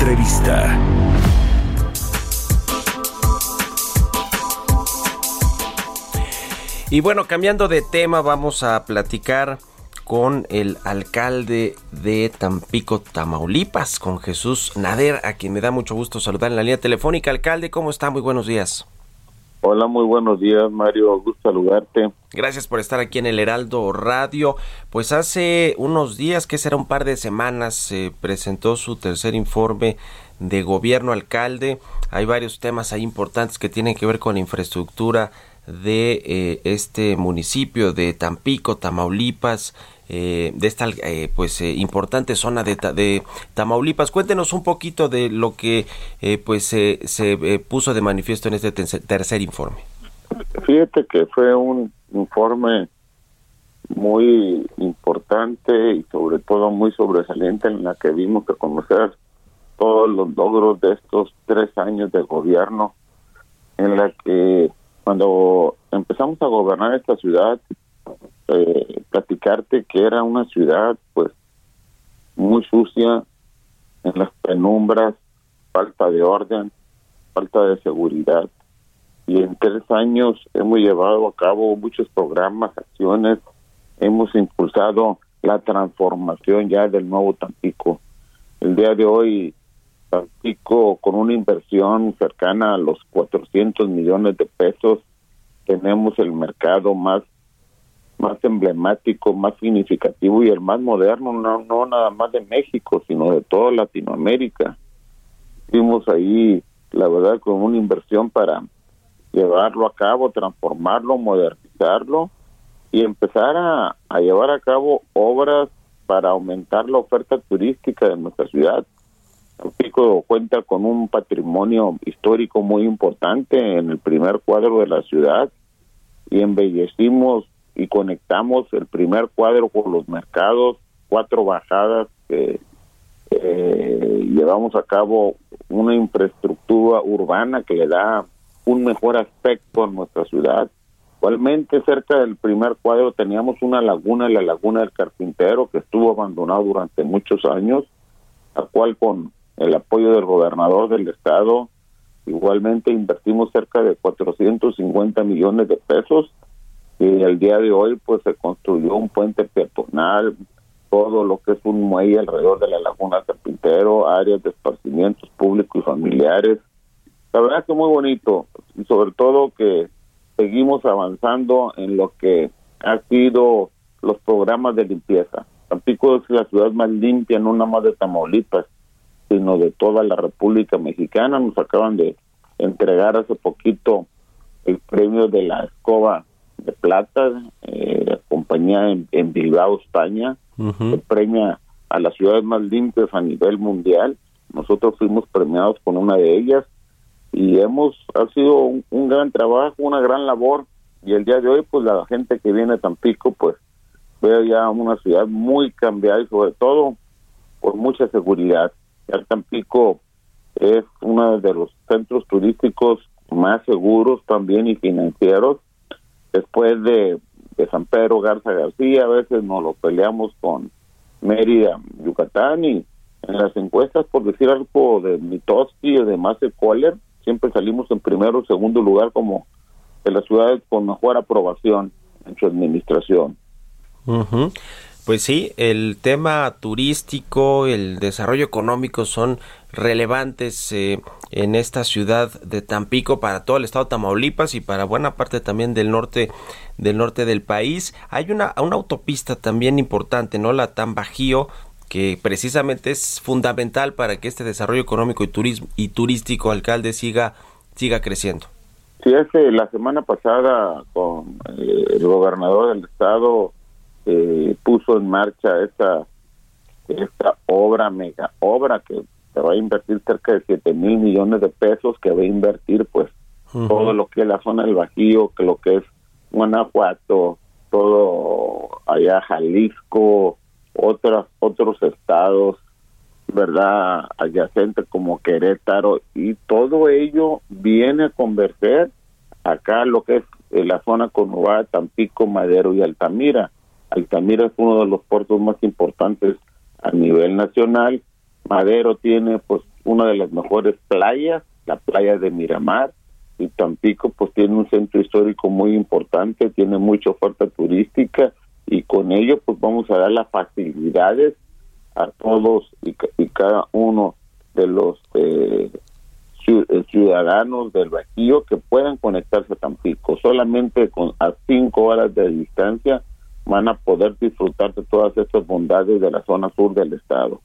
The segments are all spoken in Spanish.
Entrevista. Y bueno, cambiando de tema, vamos a platicar con el alcalde de Tampico, Tamaulipas, con Jesús Nader, a quien me da mucho gusto saludar en la línea telefónica. Alcalde, ¿cómo está? Muy buenos días. Hola, muy buenos días, Mario. Gusto saludarte. Gracias por estar aquí en el Heraldo Radio. Pues hace unos días, que será un par de semanas, se presentó su tercer informe de gobierno alcalde. Hay varios temas ahí importantes que tienen que ver con la infraestructura de eh, este municipio de Tampico, Tamaulipas, eh, de esta eh, pues importante zona de, de, Tamaulipas. Cuéntenos un poquito de lo que pues se puso de manifiesto en este tercer informe. Fíjate que fue un informe muy importante y sobre todo muy sobresaliente en la que vimos que conocer todos los logros de estos tres años de gobierno en la que cuando empezamos a gobernar esta ciudad, eh, platicarte que era una ciudad pues muy sucia, en las penumbras, falta de orden, falta de seguridad. Y en tres años hemos llevado a cabo muchos programas, acciones, hemos impulsado la transformación ya del nuevo Tampico. El día de hoy Tampico con una inversión cercana a los 400 millones de pesos tenemos el mercado más más emblemático, más significativo y el más moderno, no, no nada más de México, sino de toda Latinoamérica. Fuimos ahí, la verdad, con una inversión para llevarlo a cabo, transformarlo, modernizarlo y empezar a, a llevar a cabo obras para aumentar la oferta turística de nuestra ciudad. Pico cuenta con un patrimonio histórico muy importante en el primer cuadro de la ciudad y embellecimos y conectamos el primer cuadro con los mercados, cuatro bajadas que eh, llevamos a cabo una infraestructura urbana que le da un mejor aspecto a nuestra ciudad. Igualmente cerca del primer cuadro teníamos una laguna, la laguna del carpintero, que estuvo abandonado durante muchos años, la cual con el apoyo del gobernador del estado. Igualmente invertimos cerca de 450 millones de pesos y el día de hoy pues se construyó un puente peatonal, todo lo que es un muelle alrededor de la laguna Carpintero, áreas de esparcimientos públicos y familiares. La verdad que muy bonito y sobre todo que seguimos avanzando en lo que ha sido los programas de limpieza. Tampico es la ciudad más limpia, no nada más de Tamaulipas sino de toda la República Mexicana. Nos acaban de entregar hace poquito el premio de la escoba de plata, eh, la compañía en, Bilbao, España, que premia a las ciudades más limpias a nivel mundial. Nosotros fuimos premiados con una de ellas y hemos, ha sido un, un, gran trabajo, una gran labor y el día de hoy pues la gente que viene a Tampico pues ve ya una ciudad muy cambiada y sobre todo por mucha seguridad. El Tampico es uno de los centros turísticos más seguros también y financieros. Después de, San Pedro Garza García, a veces nos lo peleamos con Mérida, Yucatán y en las encuestas, por decir algo de Mitoski o de Mase Kohler, siempre salimos en primero o segundo lugar como de las ciudades con mejor aprobación en su administración. Pues sí, el tema turístico, el desarrollo económico son relevantes eh, en esta ciudad de Tampico para todo el estado de Tamaulipas y para buena parte también del norte del norte del país. Hay una, una autopista también importante, ¿no? La Tambajío, que precisamente es fundamental para que este desarrollo económico y, turismo, y turístico, alcalde, siga, siga creciendo. Sí, hace la semana pasada con eh, el gobernador del estado eh, puso en marcha esta esta obra, mega obra que se va a invertir cerca de 7 mil millones de pesos, que va a invertir pues todo lo que es la zona del Bajío, que lo que es Guanajuato, todo allá Jalisco, otras, otros estados, ¿verdad? Adyacentes como Querétaro, y todo ello viene a converger acá lo que es eh, la zona conurbada Tampico, Madero y Altamira. Altamira es uno de los puertos más importantes a nivel nacional. Madero tiene pues una de las mejores playas, la playa de Miramar, y Tampico pues tiene un centro histórico muy importante, tiene mucha oferta turística y con ello pues vamos a dar las facilidades a todos y, cada uno de los eh, eh, ciudadanos del Bajío que puedan conectarse a Tampico. Solamente con a cinco horas de distancia van a poder disfrutar de todas estas bondades de la zona sur del estado.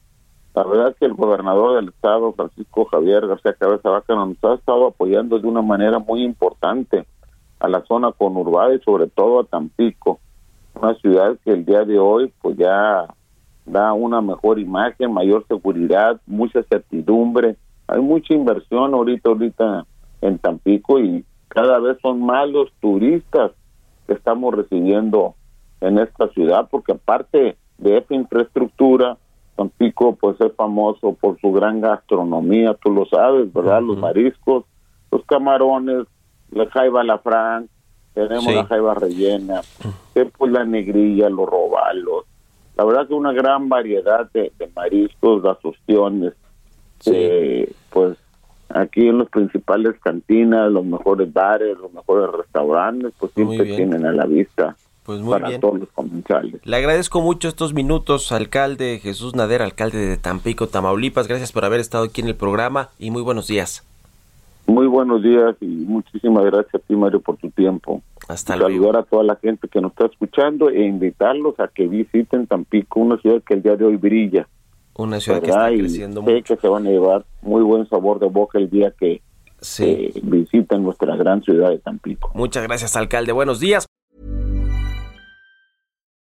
La verdad es que el gobernador del estado, Francisco Javier García Cabeza Vaca, nos ha estado apoyando de una manera muy importante a la zona conurbada y sobre todo a Tampico, una ciudad que el día de hoy pues ya da una mejor imagen, mayor seguridad, mucha certidumbre, hay mucha inversión ahorita ahorita en Tampico y cada vez son más los turistas que estamos recibiendo en esta ciudad porque aparte de esa infraestructura Tampico pues es famoso por su gran gastronomía, tú lo sabes, ¿verdad? Los mariscos, los camarones, la jaiba la fran, tenemos la jaiba rellena, pues la negrilla, los robalos. La verdad que una gran variedad de, mariscos, las ostiones, pues aquí en los principales cantinas, los mejores bares, los mejores restaurantes, pues siempre tienen a la vista. Pues muy para todos los comensales. Le agradezco mucho estos minutos, alcalde Jesús Nader, alcalde de Tampico, Tamaulipas. Gracias por haber estado aquí en el programa y muy buenos días. Muy buenos días y muchísimas gracias a ti, Mario, por tu tiempo. Hasta luego. Saludar a toda la gente que nos está escuchando e invitarlos a que visiten Tampico, una ciudad que el día de hoy brilla. Una ciudad que está creciendo y sé que se van a llevar muy buen sabor de boca el día que sí. visiten nuestra gran ciudad de Tampico. Muchas gracias, alcalde. Buenos días.